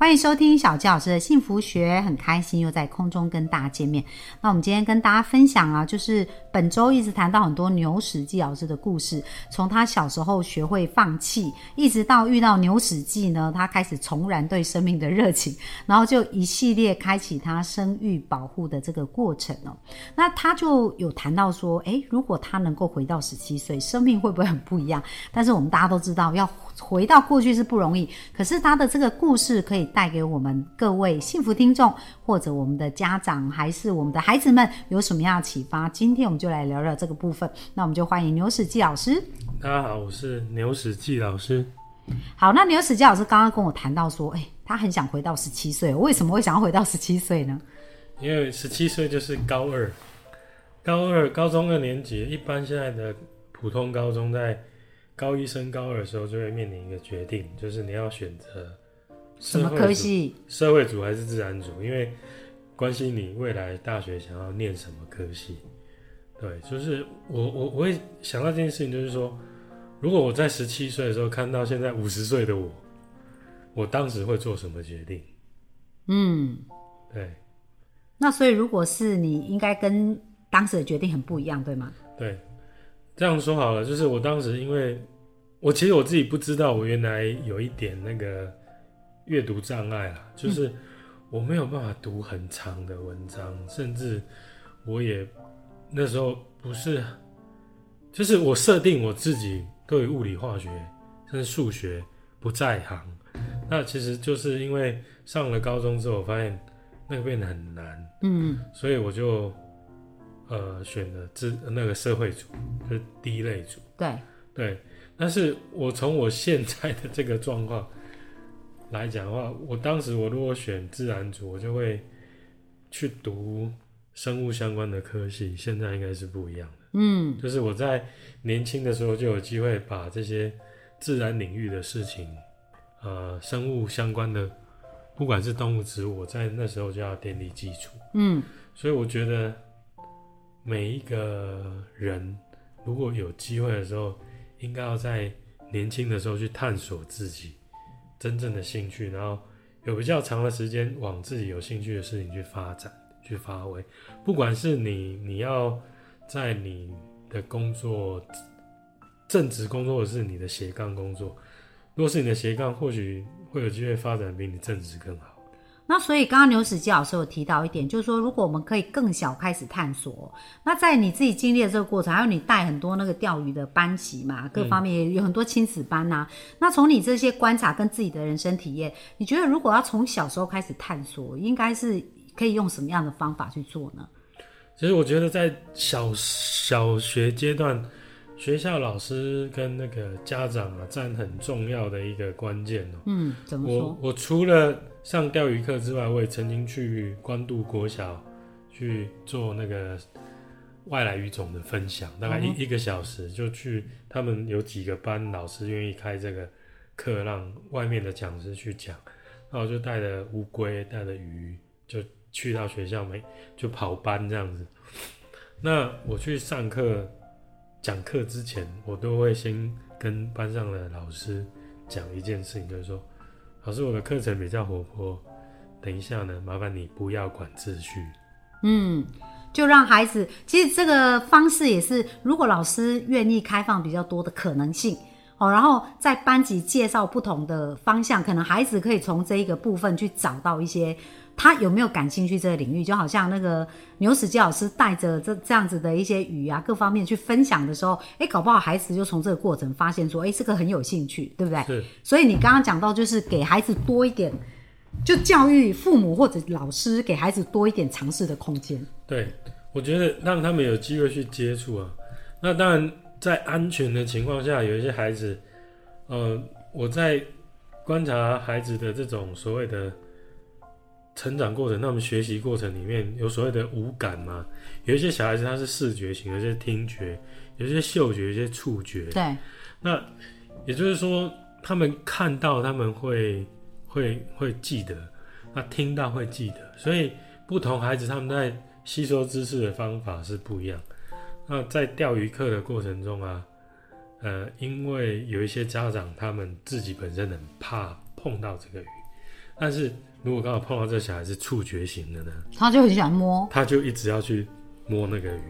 欢迎收听小纪老师的幸福学，很开心又在空中跟大家见面。那我们今天跟大家分享啊，就是本周一直谈到很多牛史记老师的故事，从他小时候学会放弃，一直到遇到牛史记呢，他开始重燃对生命的热情，然后就一系列开启他生育保护的这个过程哦。那他就有谈到说，诶，如果他能够回到十七岁，生命会不会很不一样？但是我们大家都知道，要回到过去是不容易，可是他的这个故事可以带给我们各位幸福听众，或者我们的家长，还是我们的孩子们，有什么样的启发？今天我们就来聊聊这个部分。那我们就欢迎牛史记老师。大家好，我是牛史记老师。好，那牛史记老师刚刚跟我谈到说，哎，他很想回到十七岁，为什么会想要回到十七岁呢？因为十七岁就是高二，高二高中二年级，一般现在的普通高中在。高一升高二的时候，就会面临一个决定，就是你要选择什么科系，社会组还是自然组，因为关心你未来大学想要念什么科系。对，就是我我我会想到这件事情，就是说，如果我在十七岁的时候看到现在五十岁的我，我当时会做什么决定？嗯，对。那所以，如果是你，应该跟当时的决定很不一样，对吗？对。这样说好了，就是我当时，因为我其实我自己不知道，我原来有一点那个阅读障碍啦，就是我没有办法读很长的文章，甚至我也那时候不是，就是我设定我自己对物理、化学甚至数学不在行，那其实就是因为上了高中之后，我发现那个变得很难，嗯，所以我就。呃，选的自那个社会组，就是第一类组。对对，但是我从我现在的这个状况来讲的话，我当时我如果选自然组，我就会去读生物相关的科系。现在应该是不一样的。嗯，就是我在年轻的时候就有机会把这些自然领域的事情，呃，生物相关的，不管是动物、植物，在那时候就要奠定基础。嗯，所以我觉得。每一个人如果有机会的时候，应该要在年轻的时候去探索自己真正的兴趣，然后有比较长的时间往自己有兴趣的事情去发展、去发挥。不管是你你要在你的工作正职工作，或是你的斜杠工作，如果是你的斜杠，或许会有机会发展比你正职更好。那所以刚刚牛史基老师有提到一点，就是说如果我们可以更小开始探索，那在你自己经历的这个过程，还有你带很多那个钓鱼的班级嘛，各方面也有很多亲子班呐。那从你这些观察跟自己的人生体验，你觉得如果要从小时候开始探索，应该是可以用什么样的方法去做呢？其实我觉得在小小学阶段。学校老师跟那个家长啊，占很重要的一个关键哦。嗯，怎么说？我我除了上钓鱼课之外，我也曾经去关渡国小去做那个外来语种的分享，大概一一个小时，就去他们有几个班老师愿意开这个课，让外面的讲师去讲，那我就带着乌龟，带着鱼，就去到学校没就跑班这样子。那我去上课。讲课之前，我都会先跟班上的老师讲一件事情，就是说，老师，我的课程比较活泼，等一下呢，麻烦你不要管秩序。嗯，就让孩子，其实这个方式也是，如果老师愿意开放比较多的可能性，哦，然后在班级介绍不同的方向，可能孩子可以从这一个部分去找到一些。他有没有感兴趣这个领域？就好像那个牛史基老师带着这这样子的一些语啊，各方面去分享的时候，哎，搞不好孩子就从这个过程发现说，哎，这个很有兴趣，对不对？是。所以你刚刚讲到，就是给孩子多一点，就教育父母或者老师给孩子多一点尝试的空间。对，我觉得让他们有机会去接触啊。那当然，在安全的情况下，有一些孩子，呃，我在观察孩子的这种所谓的。成长过程，他们学习过程里面有所谓的五感嘛？有一些小孩子他是视觉型，有些听觉，有些嗅觉，有些触觉。对。那也就是说，他们看到他们会会会记得，那听到会记得，所以不同孩子他们在吸收知识的方法是不一样。那在钓鱼课的过程中啊，呃，因为有一些家长他们自己本身很怕碰到这个鱼，但是如果刚好碰到这小孩是触觉型的呢，他就很喜欢摸，他就一直要去摸那个鱼。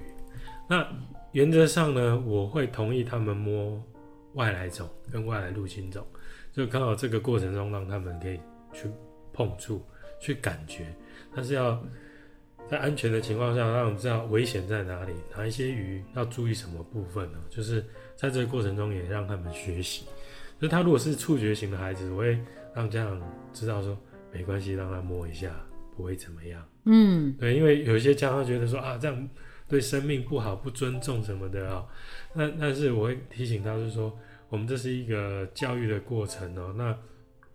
那原则上呢，我会同意他们摸外来种跟外来入侵种，就刚好这个过程中让他们可以去碰触、去感觉，但是要在安全的情况下，让我们知道危险在哪里，哪一些鱼要注意什么部分呢？就是在这个过程中也让他们学习。就他如果是触觉型的孩子，我会让家长知道说没关系，让他摸一下，不会怎么样。嗯，对，因为有一些家长觉得说啊这样。对生命不好、不尊重什么的啊，那但是我会提醒他，就是说我们这是一个教育的过程哦。那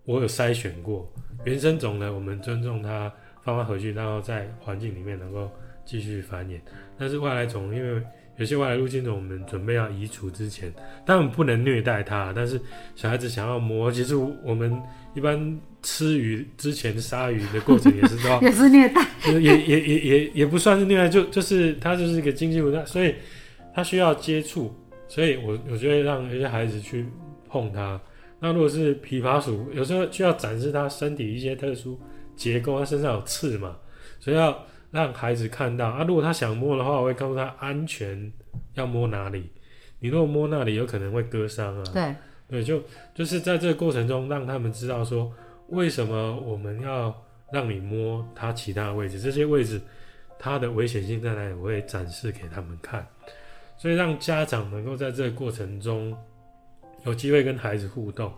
我有筛选过原生种呢，我们尊重它，放它回去，然后在环境里面能够继续繁衍。但是外来种，因为有些外来入侵种，我们准备要移除之前，当然不能虐待它。但是小孩子想要摸，其实我们一般。吃鱼之前杀鱼的过程也是要 也是虐待，也也也也也不算是虐待，就就是它就是一个经济无奈，所以它需要接触，所以我我觉得让一些孩子去碰它。那如果是琵琶鼠，有时候需要展示它身体一些特殊结构，它身上有刺嘛，所以要让孩子看到啊。如果他想摸的话，我会告诉他安全要摸哪里，你如果摸那里有可能会割伤啊。对对，就就是在这个过程中让他们知道说。为什么我们要让你摸它其他的位置？这些位置它的危险性在哪里？我会展示给他们看，所以让家长能够在这个过程中有机会跟孩子互动。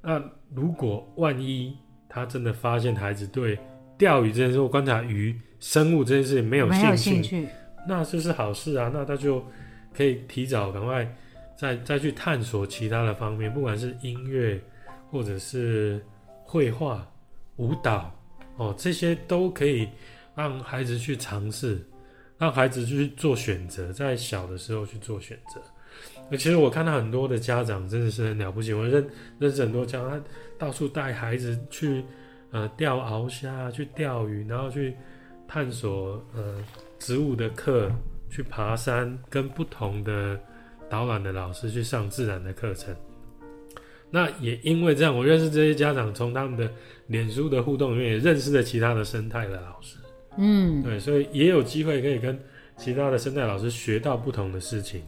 那如果万一他真的发现孩子对钓鱼这件事或观察鱼生物这件事情没有兴趣，那这是好事啊！那他就可以提早赶快再再去探索其他的方面，不管是音乐或者是。绘画、舞蹈，哦，这些都可以让孩子去尝试，让孩子去做选择，在小的时候去做选择。那其实我看到很多的家长真的是很了不起，我认认识很多家长，他到处带孩子去呃钓鳌虾、去钓鱼，然后去探索呃植物的课，去爬山，跟不同的导览的老师去上自然的课程。那也因为这样，我认识这些家长，从他们的脸书的互动里面也认识了其他的生态的老师。嗯，对，所以也有机会可以跟其他的生态老师学到不同的事情。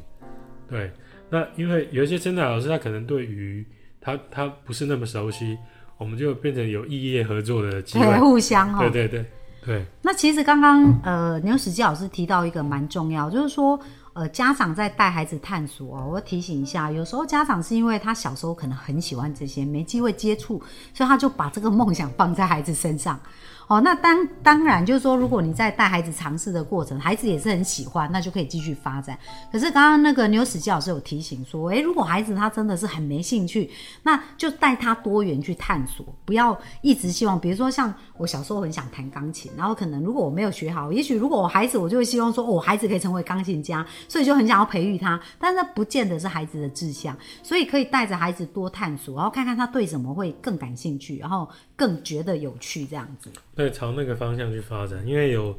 对，那因为有一些真的老师他可能对于他他不是那么熟悉，我们就变成有异业合作的机会，互相哈。对对对对。那其实刚刚呃牛史基老师提到一个蛮重要，就是说。呃，家长在带孩子探索哦，我提醒一下，有时候家长是因为他小时候可能很喜欢这些，没机会接触，所以他就把这个梦想放在孩子身上。哦，那当当然就是说，如果你在带孩子尝试的过程，孩子也是很喜欢，那就可以继续发展。可是刚刚那个牛史基老师有提醒说，诶，如果孩子他真的是很没兴趣，那就带他多元去探索，不要一直希望，比如说像我小时候很想弹钢琴，然后可能如果我没有学好，也许如果我孩子，我就会希望说，哦，我孩子可以成为钢琴家，所以就很想要培育他，但是那不见得是孩子的志向，所以可以带着孩子多探索，然后看看他对什么会更感兴趣，然后更觉得有趣这样子。对，朝那个方向去发展，因为有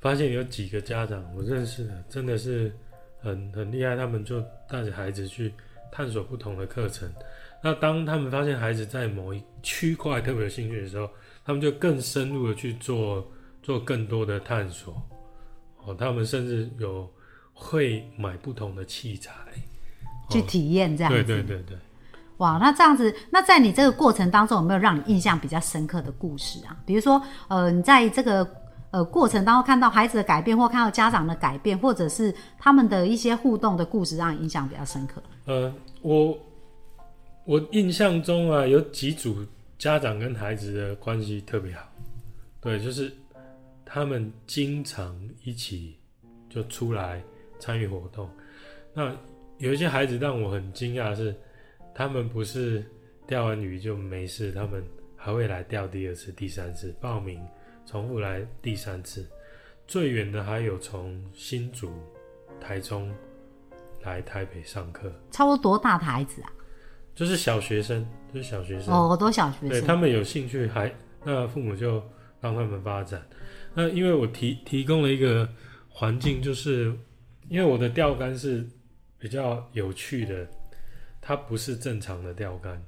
发现有几个家长我认识的，真的是很很厉害，他们就带着孩子去探索不同的课程。那当他们发现孩子在某一区块特别有兴趣的时候，他们就更深入的去做做更多的探索。哦，他们甚至有会买不同的器材去体验，这样对对对对。哇，那这样子，那在你这个过程当中，有没有让你印象比较深刻的故事啊？比如说，呃，你在这个呃过程当中看到孩子的改变，或看到家长的改变，或者是他们的一些互动的故事，让你印象比较深刻。呃，我我印象中啊，有几组家长跟孩子的关系特别好，对，就是他们经常一起就出来参与活动。那有一些孩子让我很惊讶的是。他们不是钓完鱼就没事，他们还会来钓第二次、第三次，报名重复来第三次。最远的还有从新竹、台中来台北上课。差不多多大的孩子啊？就是小学生，就是小学生，哦，都小学生，对他们有兴趣还那父母就让他们发展。那因为我提提供了一个环境，就是因为我的钓竿是比较有趣的，它不是正常的钓竿。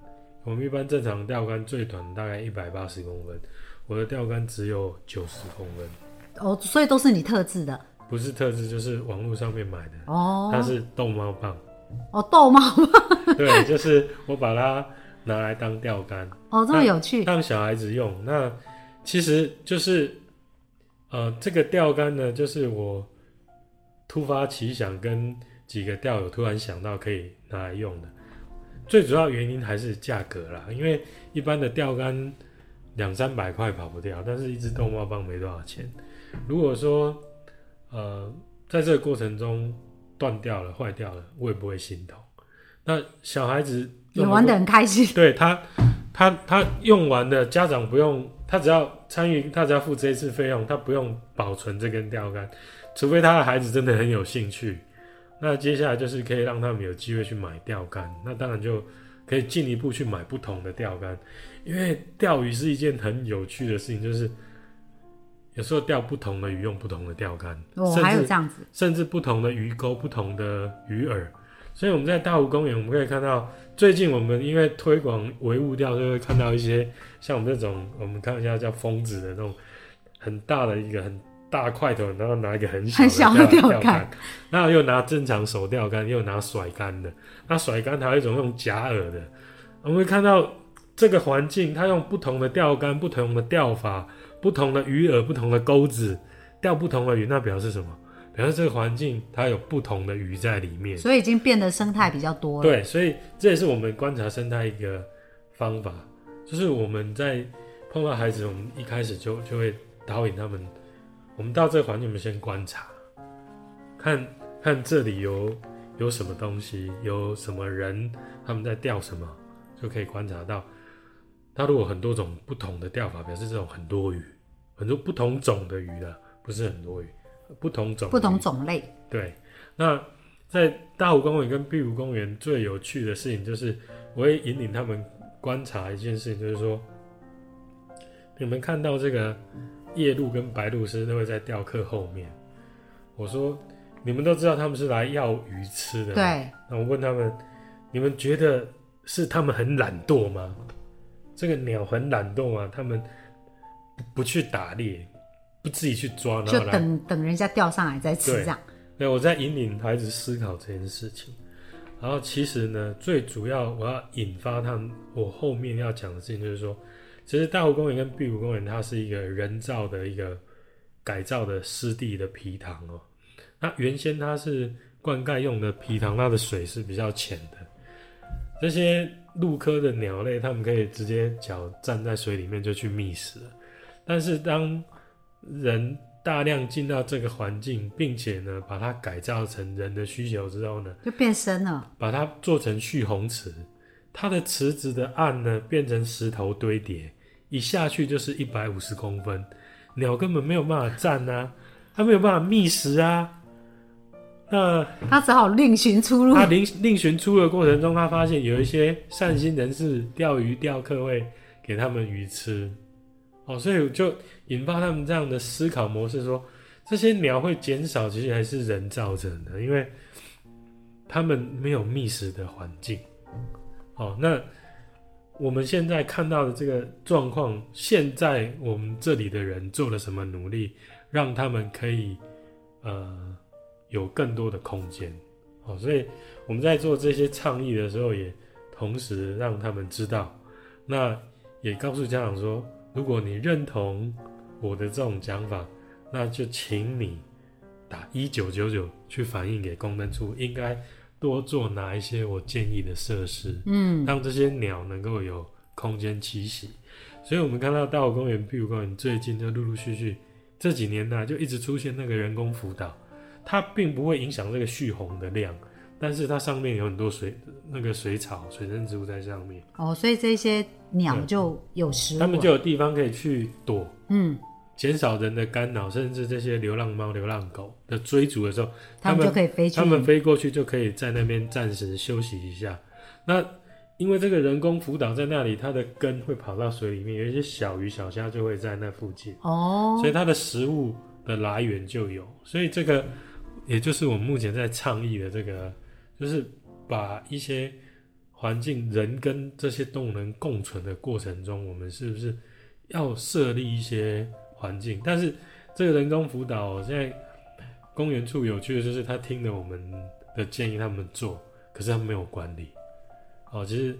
我们一般正常钓竿最短大概一百八十公分，我的钓竿只有九十公分，哦，所以都是你特制的，不是特制就是网络上面买的，哦，它是逗猫棒。哦，逗猫棒，对，就是我把它拿来当钓竿，哦，这么有趣，让小孩子用。那其实就是，呃，这个钓竿呢，就是我突发奇想，跟几个钓友突然想到可以拿来用的。最主要原因还是价格啦，因为一般的钓竿两三百块跑不掉，但是一只逗猫棒没多少钱。如果说，呃，在这个过程中断掉了、坏掉了，我也不会心痛。那小孩子也玩得很开心，对他，他他用完的家长不用，他只要参与，他只要付这一次费用，他不用保存这根钓竿，除非他的孩子真的很有兴趣。那接下来就是可以让他们有机会去买钓竿，那当然就可以进一步去买不同的钓竿，因为钓鱼是一件很有趣的事情，就是有时候钓不同的鱼用不同的钓竿，哦，还有这样子，甚至不同的鱼钩、不同的鱼饵。所以我们在大湖公园，我们可以看到，最近我们因为推广唯物钓，就会看到一些像我们这种，我们看一下叫疯子的那种很大的一个很大块头，然后拿一个很小很小的钓钓竿，然后又拿正常手钓竿，又拿甩竿的。那甩竿还有一种用假饵的，我们会看到这个环境，它用不同的钓竿、不同的钓法、不同的鱼饵、不同的钩子钓不同的鱼，那表示什么？表示这个环境它有不同的鱼在里面。所以已经变得生态比较多了。对，所以这也是我们观察生态一个方法，就是我们在碰到孩子，我们一开始就就会导引他们，我们到这个环境，我们先观察，看看这里有有什么东西，有什么人，他们在钓什么，就可以观察到。它如果很多种不同的钓法，表示这种很多鱼，很多不同种的鱼的，不是很多鱼，不同种不同种类，对，那在大湖公园跟碧湖公园最有趣的事情就是，我会引领他们观察一件事情，就是说，你们看到这个夜鹭跟白鹭鸶都会在钓客后面。我说，你们都知道他们是来要鱼吃的，。对，那我问他们，你们觉得是他们很懒惰吗？这个鸟很懒惰吗？他们不不去打猎，不自己去抓，然就等等人家钓上来再吃这样。对，我在引领孩子思考这件事情。然后其实呢，最主要我要引发他们，我后面要讲的事情就是说，其实大湖公园跟碧湖公园它是一个人造的一个改造的湿地的皮塘哦。那原先它是灌溉用的皮塘，它的水是比较浅的。这些陆科的鸟类，它们可以直接脚站在水里面就去觅食。但是当人大量进到这个环境，并且呢，把它改造成人的需求之后呢，就变深了，把它做成蓄洪池，它的池子的岸呢变成石头堆叠，一下去就是一百五十公分，鸟根本没有办法站啊，它没有办法觅食啊。那他只好另寻出路。他另另寻出路的过程中，他发现有一些善心人士钓鱼钓客会给他们鱼吃，哦，所以就引发他们这样的思考模式说，这些鸟会减少，其实还是人造成的，因为他们没有觅食的环境。哦，那我们现在看到的这个状况，现在我们这里的人做了什么努力，让他们可以呃有更多的空间？好，所以我们在做这些倡议的时候，也同时让他们知道，那也告诉家长说，如果你认同我的这种讲法，那就请你打一九九九去反映给公灯处，应该多做哪一些我建议的设施，嗯，让这些鸟能够有空间栖息。所以，我们看到大湖公园、碧湖公园最近就陆陆续续这几年呢，就一直出现那个人工辅导，它并不会影响这个蓄洪的量，但是它上面有很多水那个水草、水生植物在上面，哦，所以这些鸟就有食物，它们就有地方可以去躲，嗯，减少人的干扰，甚至这些流浪猫、流浪狗的追逐的时候，它们就可以飞去他。们飞过去就可以在那边暂时休息一下。那因为这个人工浮岛在那里，它的根会跑到水里面，有一些小鱼小虾就会在那附近，哦所以它的食物的来源就有。所以这个也就是我们目前在倡议的这个，就是把一些环境人跟这些动物能共存的过程中，我们是不是要设立一些环境？但是这个人工辅导现在公园处有趣的就是，他听了我们的建议，他们做，可是他们没有管理。哦，其实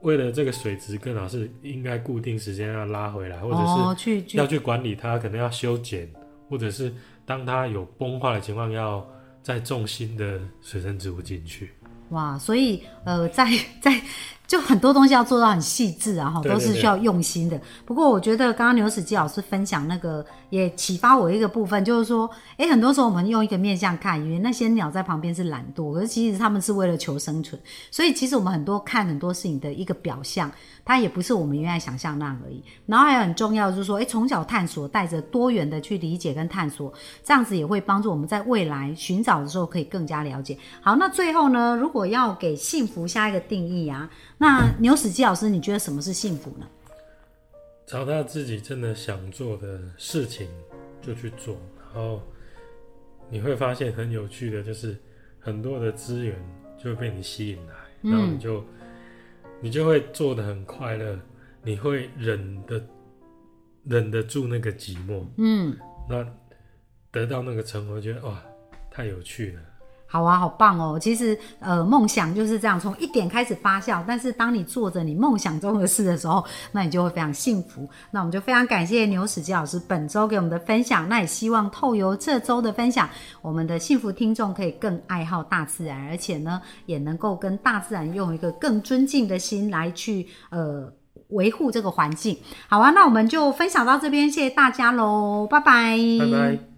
为了这个水质更好，是应该固定时间要拉回来，或者是要去管理它，可能要修剪，或者是当它有崩坏的情况，要再种新的水生植物进去。哇，所以呃，在在就很多东西要做到很细致啊，哈，都是需要用心的。不过我觉得刚刚牛史基老师分享那个也启发我一个部分，就是说，诶，很多时候我们用一个面向看，以为那些鸟在旁边是懒惰，可是其实它们是为了求生存。所以其实我们很多看很多事情的一个表象，它也不是我们原来想象那样而已。然后还有很重要就是说，诶，从小探索，带着多元的去理解跟探索，这样子也会帮助我们在未来寻找的时候可以更加了解。好，那最后呢，如果要给幸福下一个定义啊，那牛史基老师，你觉得什么是幸福呢？找到自己真的想做的事情就去做，然后你会发现很有趣的，就是很多的资源就会被你吸引来，嗯然后你就、你就会做的很快乐，你会忍得忍得住那个寂寞，嗯，那得到那个成果，觉得哇，太有趣了。好啊，好棒哦！其实，呃，梦想就是这样，从一点开始发酵。但是，当你做着你梦想中的事的时候，那你就会非常幸福。那我们就非常感谢牛史基老师本周给我们的分享。那也希望透由这周的分享，我们的幸福听众可以更爱好大自然，而且呢，也能够跟大自然用一个更尊敬的心来去呃维护这个环境。好啊，那我们就分享到这边，谢谢大家喽，拜拜，拜拜。